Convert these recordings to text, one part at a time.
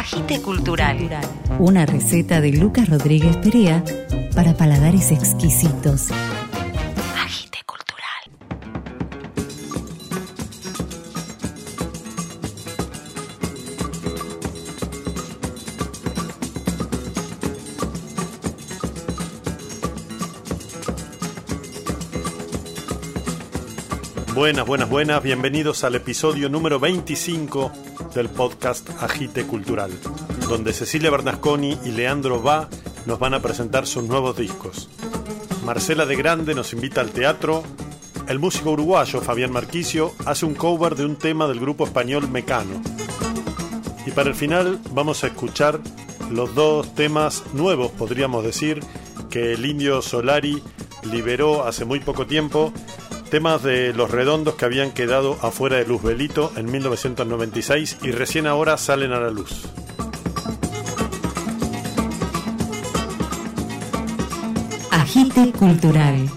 Agite Cultural. Una receta de Lucas Rodríguez Perea para paladares exquisitos. Agite Cultural. Buenas, buenas, buenas. Bienvenidos al episodio número 25 del podcast Agite Cultural, donde Cecilia Bernasconi y Leandro Va nos van a presentar sus nuevos discos. Marcela de Grande nos invita al teatro. El músico uruguayo Fabián Marquicio hace un cover de un tema del grupo español Mecano. Y para el final vamos a escuchar los dos temas nuevos, podríamos decir, que el indio Solari liberó hace muy poco tiempo temas de Los Redondos que habían quedado afuera de Luzbelito en 1996 y recién ahora salen a la luz. Agite Cultural.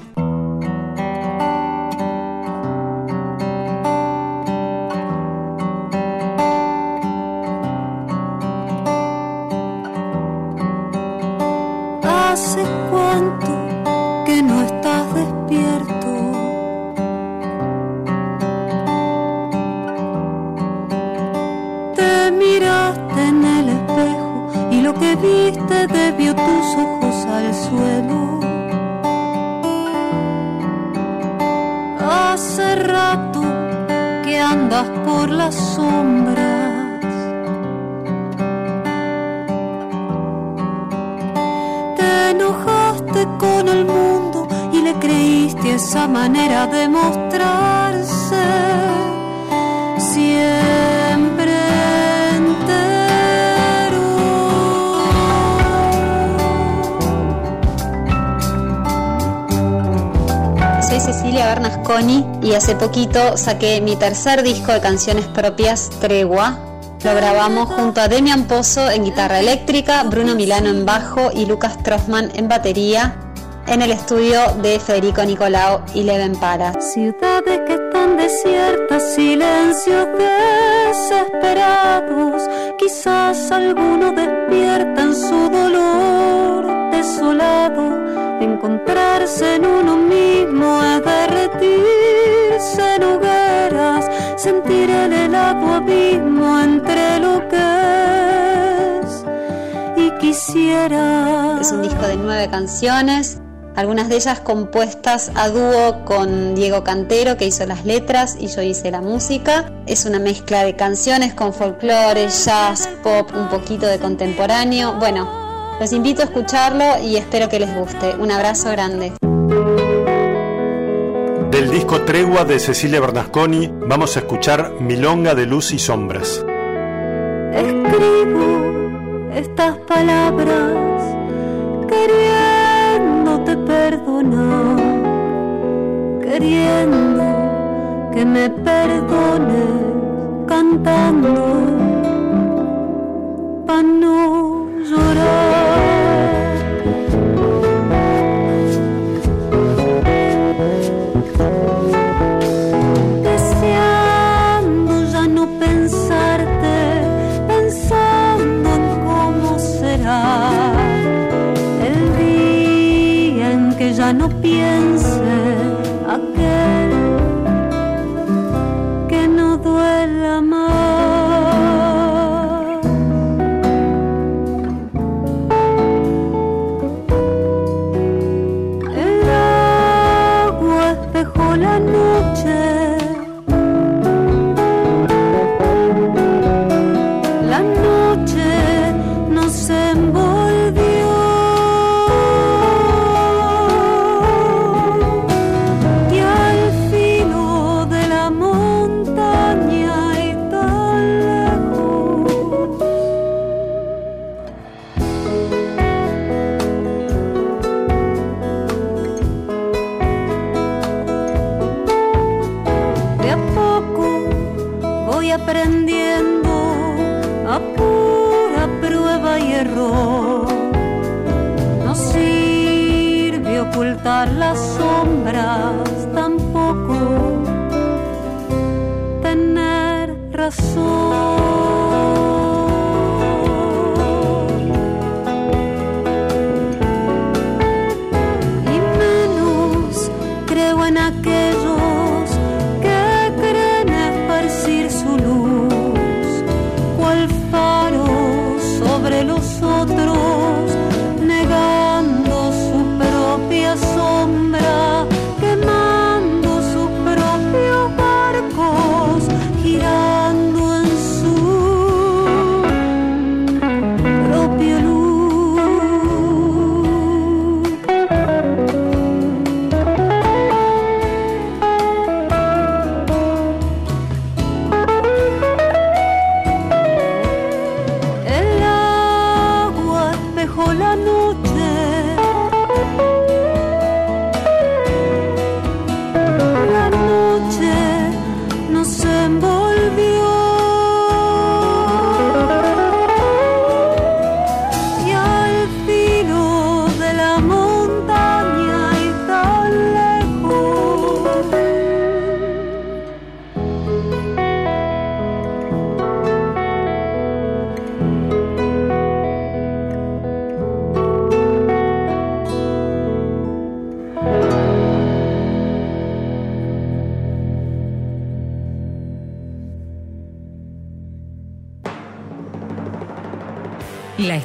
Esa manera de mostrarse siempre. Soy Cecilia Bernasconi y hace poquito saqué mi tercer disco de canciones propias, Tregua. Lo grabamos junto a Demian Pozo en guitarra eléctrica, Bruno Milano en bajo y Lucas Trossman en batería en el estudio de Federico Nicolao y Leven Para. Ciudades que están desiertas, silencios desesperados. Quizás alguno despierta en su dolor desolado. Encontrarse en uno mismo es derretirse en hogueras, sentir el helado abismo entre lo que es y quisiera. Es un disco de nueve canciones, algunas de ellas compuestas a dúo con Diego Cantero, que hizo las letras y yo hice la música. Es una mezcla de canciones con folclore, jazz, pop, un poquito de contemporáneo. Bueno, los invito a escucharlo y espero que les guste. Un abrazo grande. Del disco Tregua de Cecilia Bernasconi vamos a escuchar Milonga de Luz y Sombras. Escribo estas palabras queriéndote perdonar, queriendo que me perdones cantando para no llorar. No piense voy aprendiendo a pura prueba y error. No sirve ocultar las sombras, tampoco tener razón.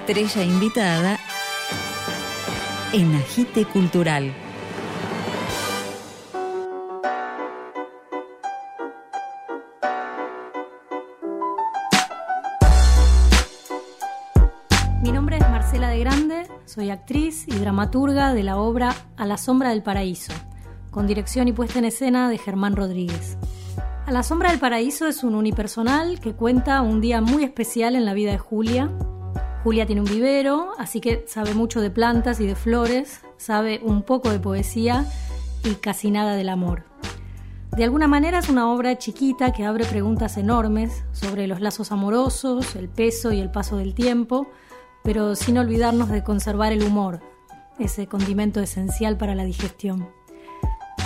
Estrella invitada en Agite Cultural. Mi nombre es Marcela de Grande, soy actriz y dramaturga de la obra A la sombra del paraíso, con dirección y puesta en escena de Germán Rodríguez. A la sombra del paraíso es un unipersonal que cuenta un día muy especial en la vida de Julia. Julia tiene un vivero, así que sabe mucho de plantas y de flores, sabe un poco de poesía y casi nada del amor. De alguna manera es una obra chiquita que abre preguntas enormes sobre los lazos amorosos, el peso y el paso del tiempo, pero sin olvidarnos de conservar el humor, ese condimento esencial para la digestión.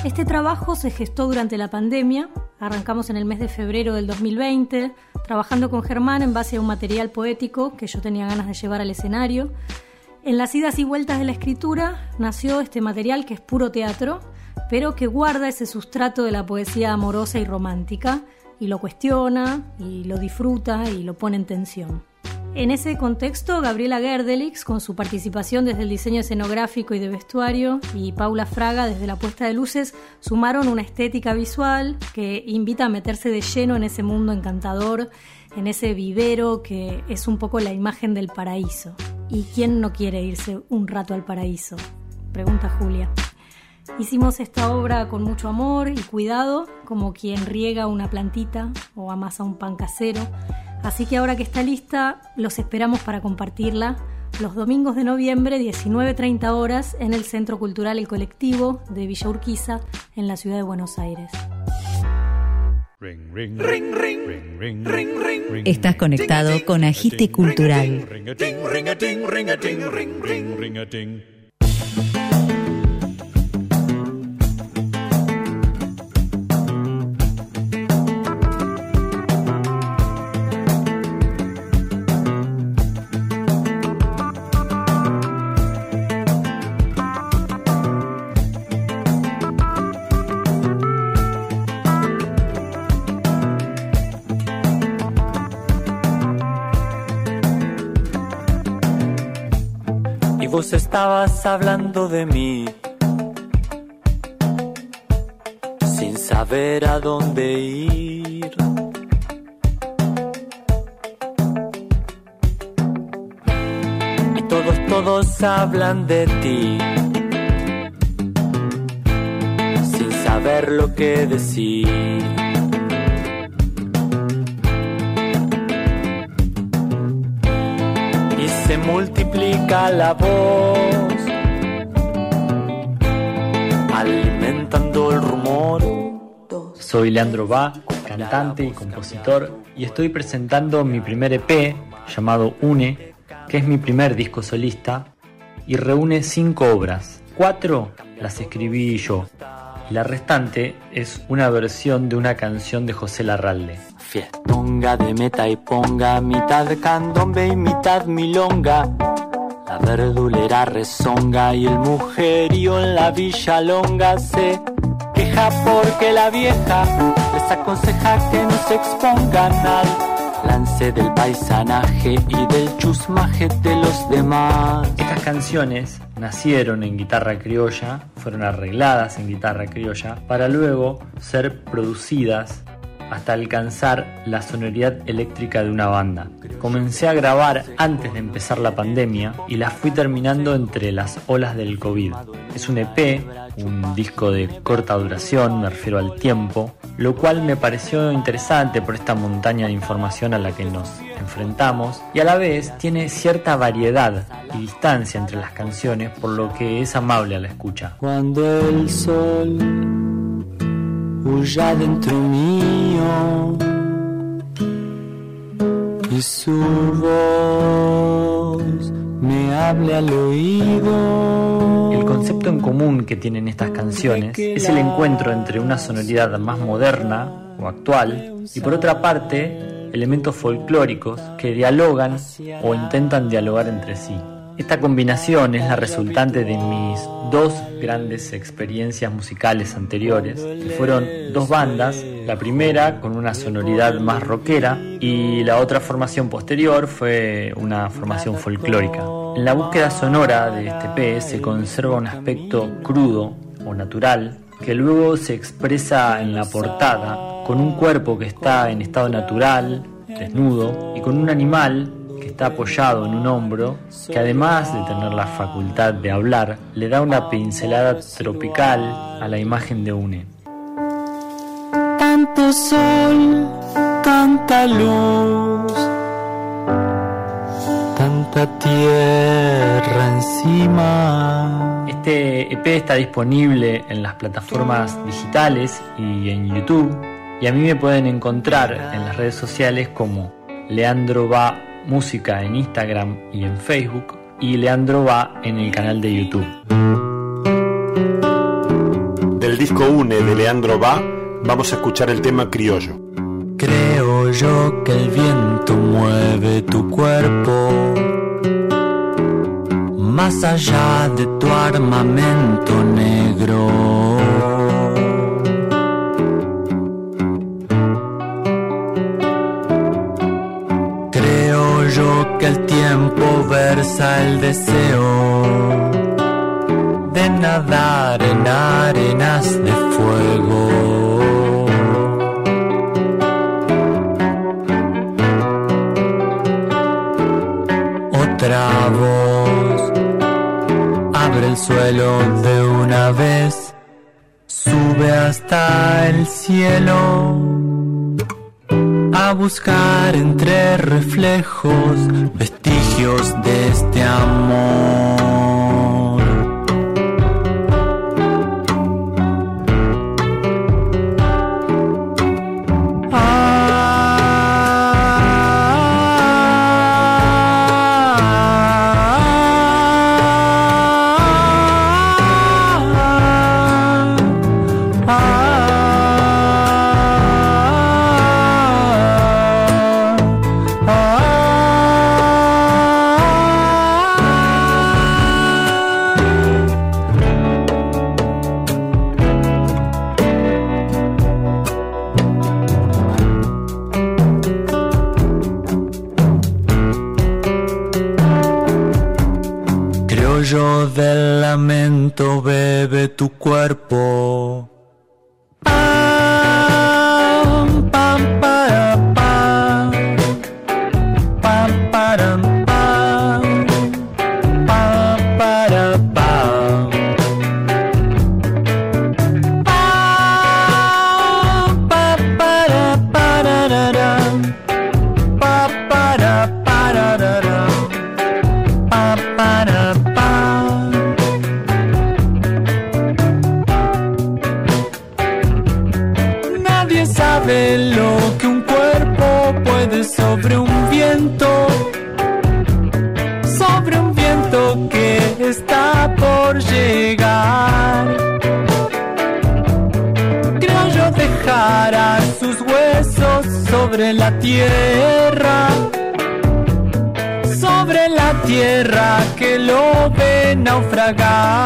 Este trabajo se gestó durante la pandemia, arrancamos en el mes de febrero del 2020, trabajando con Germán en base a un material poético que yo tenía ganas de llevar al escenario. En las idas y vueltas de la escritura nació este material que es puro teatro, pero que guarda ese sustrato de la poesía amorosa y romántica, y lo cuestiona, y lo disfruta, y lo pone en tensión. En ese contexto, Gabriela Gerdelix, con su participación desde el diseño escenográfico y de vestuario, y Paula Fraga desde la puesta de luces, sumaron una estética visual que invita a meterse de lleno en ese mundo encantador, en ese vivero que es un poco la imagen del paraíso. ¿Y quién no quiere irse un rato al paraíso? Pregunta Julia. Hicimos esta obra con mucho amor y cuidado, como quien riega una plantita o amasa un pan casero. Así que ahora que está lista, los esperamos para compartirla los domingos de noviembre, 19.30 horas, en el Centro Cultural El Colectivo de Villa Urquiza, en la ciudad de Buenos Aires. Estás conectado con Agite Cultural. Vos estabas hablando de mí, sin saber a dónde ir. Y todos, todos hablan de ti, sin saber lo que decir. y la voz, alimentando el rumor. Soy Leandro Va, cantante y compositor, y estoy presentando mi primer EP llamado Une, que es mi primer disco solista, y reúne cinco obras. Cuatro las escribí yo, y la restante es una versión de una canción de José Larralde. Fiestonga de meta y ponga, mitad candombe y mitad milonga. La verdulera rezonga y el mujerío en la villa longa se queja porque la vieja les aconseja que no se expongan al lance del paisanaje y del chusmaje de los demás. Estas canciones nacieron en guitarra criolla, fueron arregladas en guitarra criolla, para luego ser producidas hasta alcanzar la sonoridad eléctrica de una banda. Comencé a grabar antes de empezar la pandemia y las fui terminando entre las olas del COVID. Es un EP, un disco de corta duración, me refiero al tiempo, lo cual me pareció interesante por esta montaña de información a la que nos enfrentamos y a la vez tiene cierta variedad y distancia entre las canciones por lo que es amable a la escucha. Cuando el sol huya dentro mío y su voz me hable al oído. El concepto en común que tienen estas canciones es el encuentro entre una sonoridad más moderna o actual y por otra parte elementos folclóricos que dialogan o intentan dialogar entre sí. Esta combinación es la resultante de mis dos grandes experiencias musicales anteriores, que fueron dos bandas, la primera con una sonoridad más rockera y la otra formación posterior fue una formación folclórica. En la búsqueda sonora de este P se conserva un aspecto crudo o natural que luego se expresa en la portada con un cuerpo que está en estado natural, desnudo, y con un animal que está apoyado en un hombro, que además de tener la facultad de hablar, le da una pincelada tropical a la imagen de Une. Tanto sol, tanta luz, tanta tierra encima. Este EP está disponible en las plataformas digitales y en YouTube. Y a mí me pueden encontrar en las redes sociales como Leandro Va Música en Instagram y en Facebook y Leandro Va en el canal de YouTube. Del disco Une de Leandro Va, vamos a escuchar el tema Criollo. Creo yo que el viento mueve tu cuerpo más allá de tu armamento negro. Versa el deseo de nadar en arenas de fuego. Otra voz abre el suelo de una vez, sube hasta el cielo a buscar entre reflejos vestigios de este amor.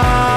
time.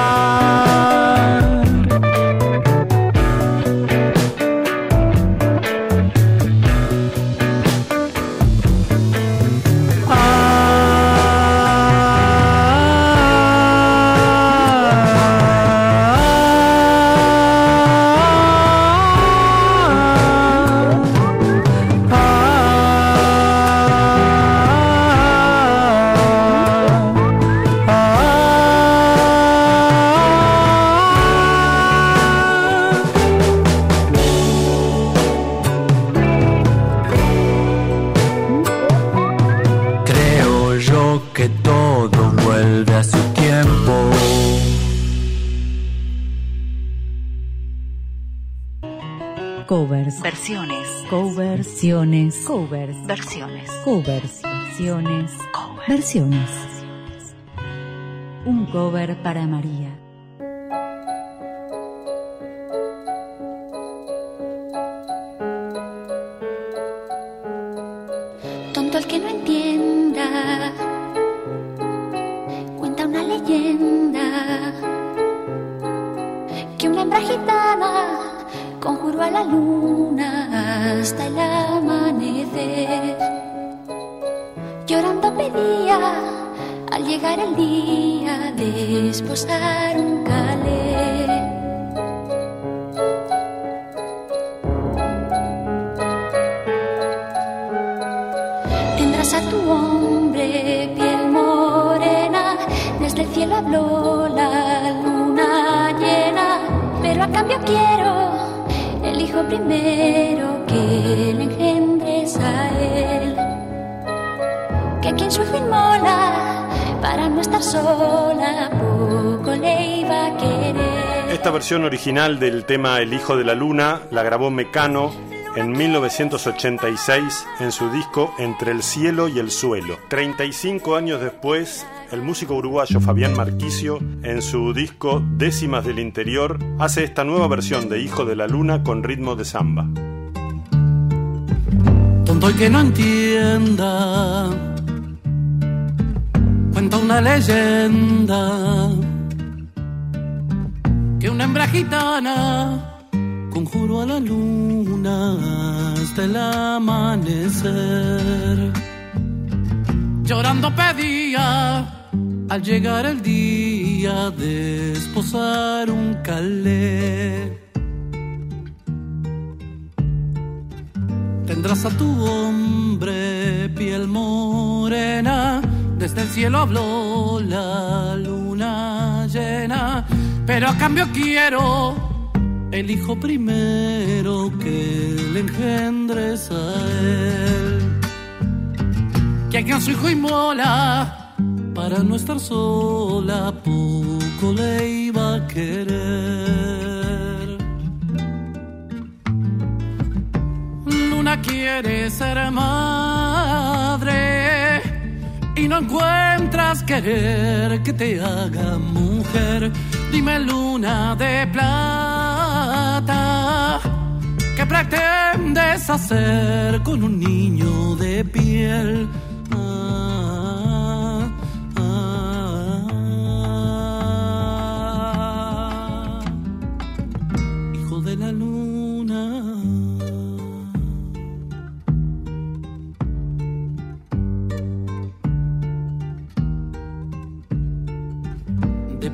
Coversiones. Covers. Versiones. Covers. Versiones. Cover. Versiones. Un cover para María. Que quien su inmola para no estar sola, poco le iba a querer. Esta versión original del tema El Hijo de la Luna la grabó Mecano en 1986 en su disco Entre el cielo y el suelo. 35 años después, el músico uruguayo Fabián Marquicio, en su disco Décimas del Interior, hace esta nueva versión de Hijo de la Luna con ritmo de samba. Tonto el que no entienda, cuenta una leyenda que una hembra gitana conjuró a la luna hasta el amanecer. Llorando pedía al llegar el día de esposar un calé. Tendrás a tu hombre piel morena, desde el cielo habló la luna llena, pero a cambio quiero el hijo primero que le engendres a él. Que a su hijo inmola para no estar sola, poco le iba a querer. Luna quiere ser madre y no encuentras querer que te haga mujer. Dime luna de plata, ¿qué pretendes hacer con un niño de piel?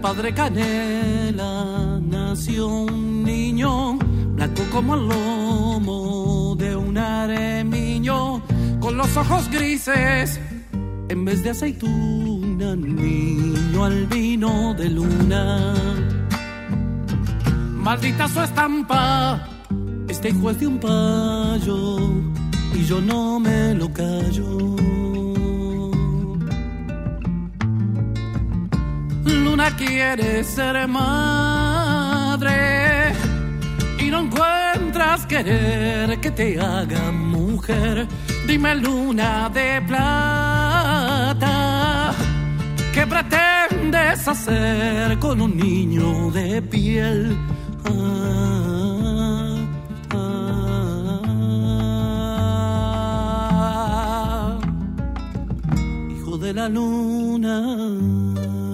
Padre canela nació un niño, blanco como el lomo de un aremiño, con los ojos grises en vez de aceituna, niño albino de luna. Maldita su estampa, este es de un payo y yo no me lo callo. Luna quiere ser madre y no encuentras querer que te haga mujer. Dime luna de plata, ¿qué pretendes hacer con un niño de piel? Ah, ah, hijo de la luna.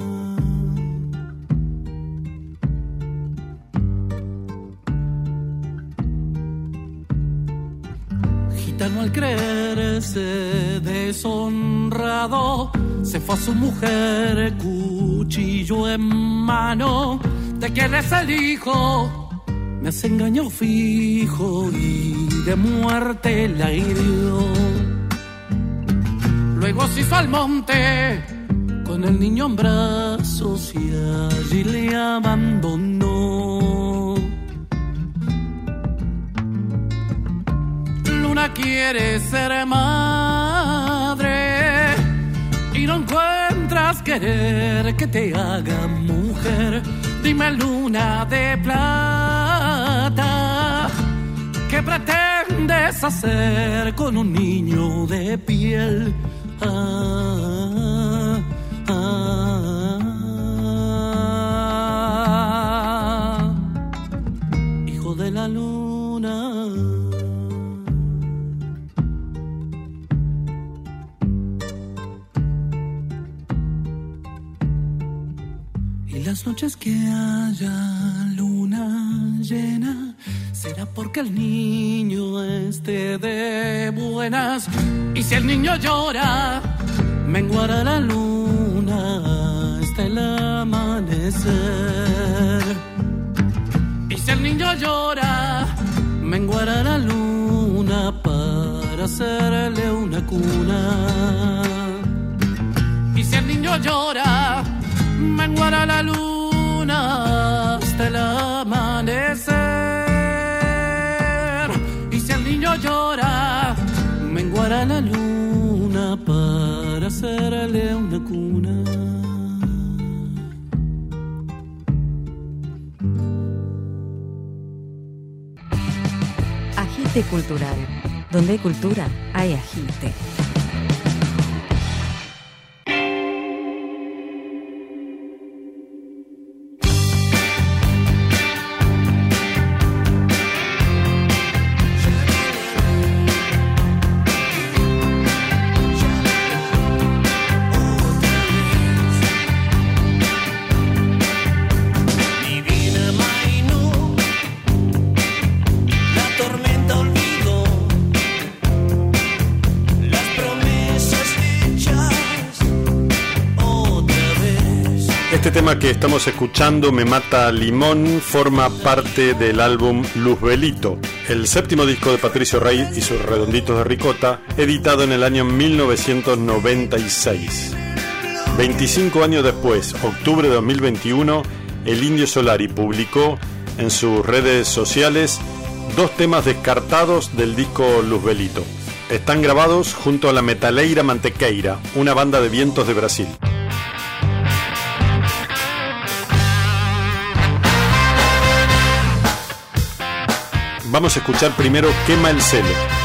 Gitano al creerse deshonrado, se fue a su mujer cuchillo en mano. ¿De quién el hijo? Me has engañado fijo y de muerte la hirió. Luego se hizo al monte con el niño en brazos y allí le abandonó. Luna quiere ser madre y no encuentras querer que te haga mujer. Dime luna de plata, ¿qué pretendes hacer con un niño de piel? Ah, noches que haya luna llena, será porque el niño esté de buenas. Y si el niño llora, menguará la luna hasta el amanecer. Y si el niño llora, menguará la luna para hacerle una cuna. Y si el niño llora, menguará la luna el amanecer. Y si el niño llora, menguará la luna para hacerle una cuna. Agite Cultural. Donde hay cultura, hay agite. Este tema que estamos escuchando, Me Mata Limón, forma parte del álbum Luzbelito, el séptimo disco de Patricio Rey y sus redonditos de ricota, editado en el año 1996. 25 años después, octubre de 2021, el Indio Solari publicó en sus redes sociales dos temas descartados del disco Luzbelito. Están grabados junto a la Metaleira Mantequeira, una banda de vientos de Brasil. Vamos a escuchar primero Quema el celo.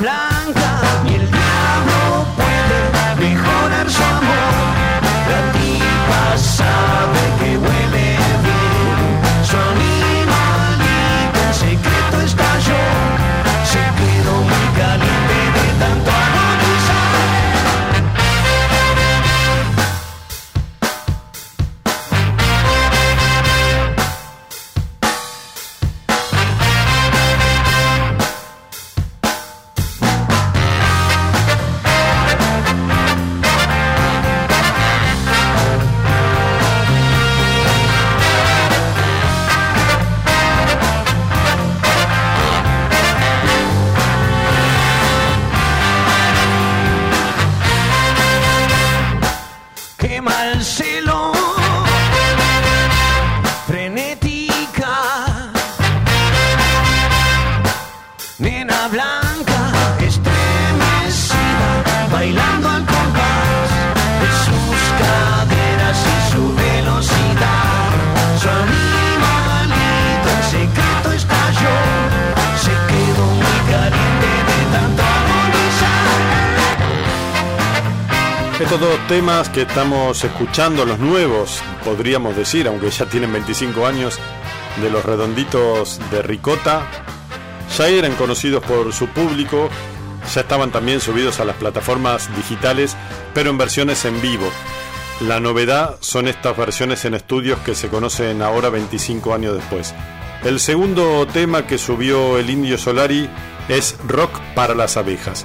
Nena nena blanca, estremecida, bailando al compás de sus caderas y su velocidad. Su animalito en secreto estalló, se quedó muy caliente de tanto agonizar. Estos dos temas que estamos escuchando, los nuevos, podríamos decir, aunque ya tienen 25 años, de los redonditos de Ricota, ya eran conocidos por su público, ya estaban también subidos a las plataformas digitales, pero en versiones en vivo. La novedad son estas versiones en estudios que se conocen ahora 25 años después. El segundo tema que subió el Indio Solari es Rock para las abejas.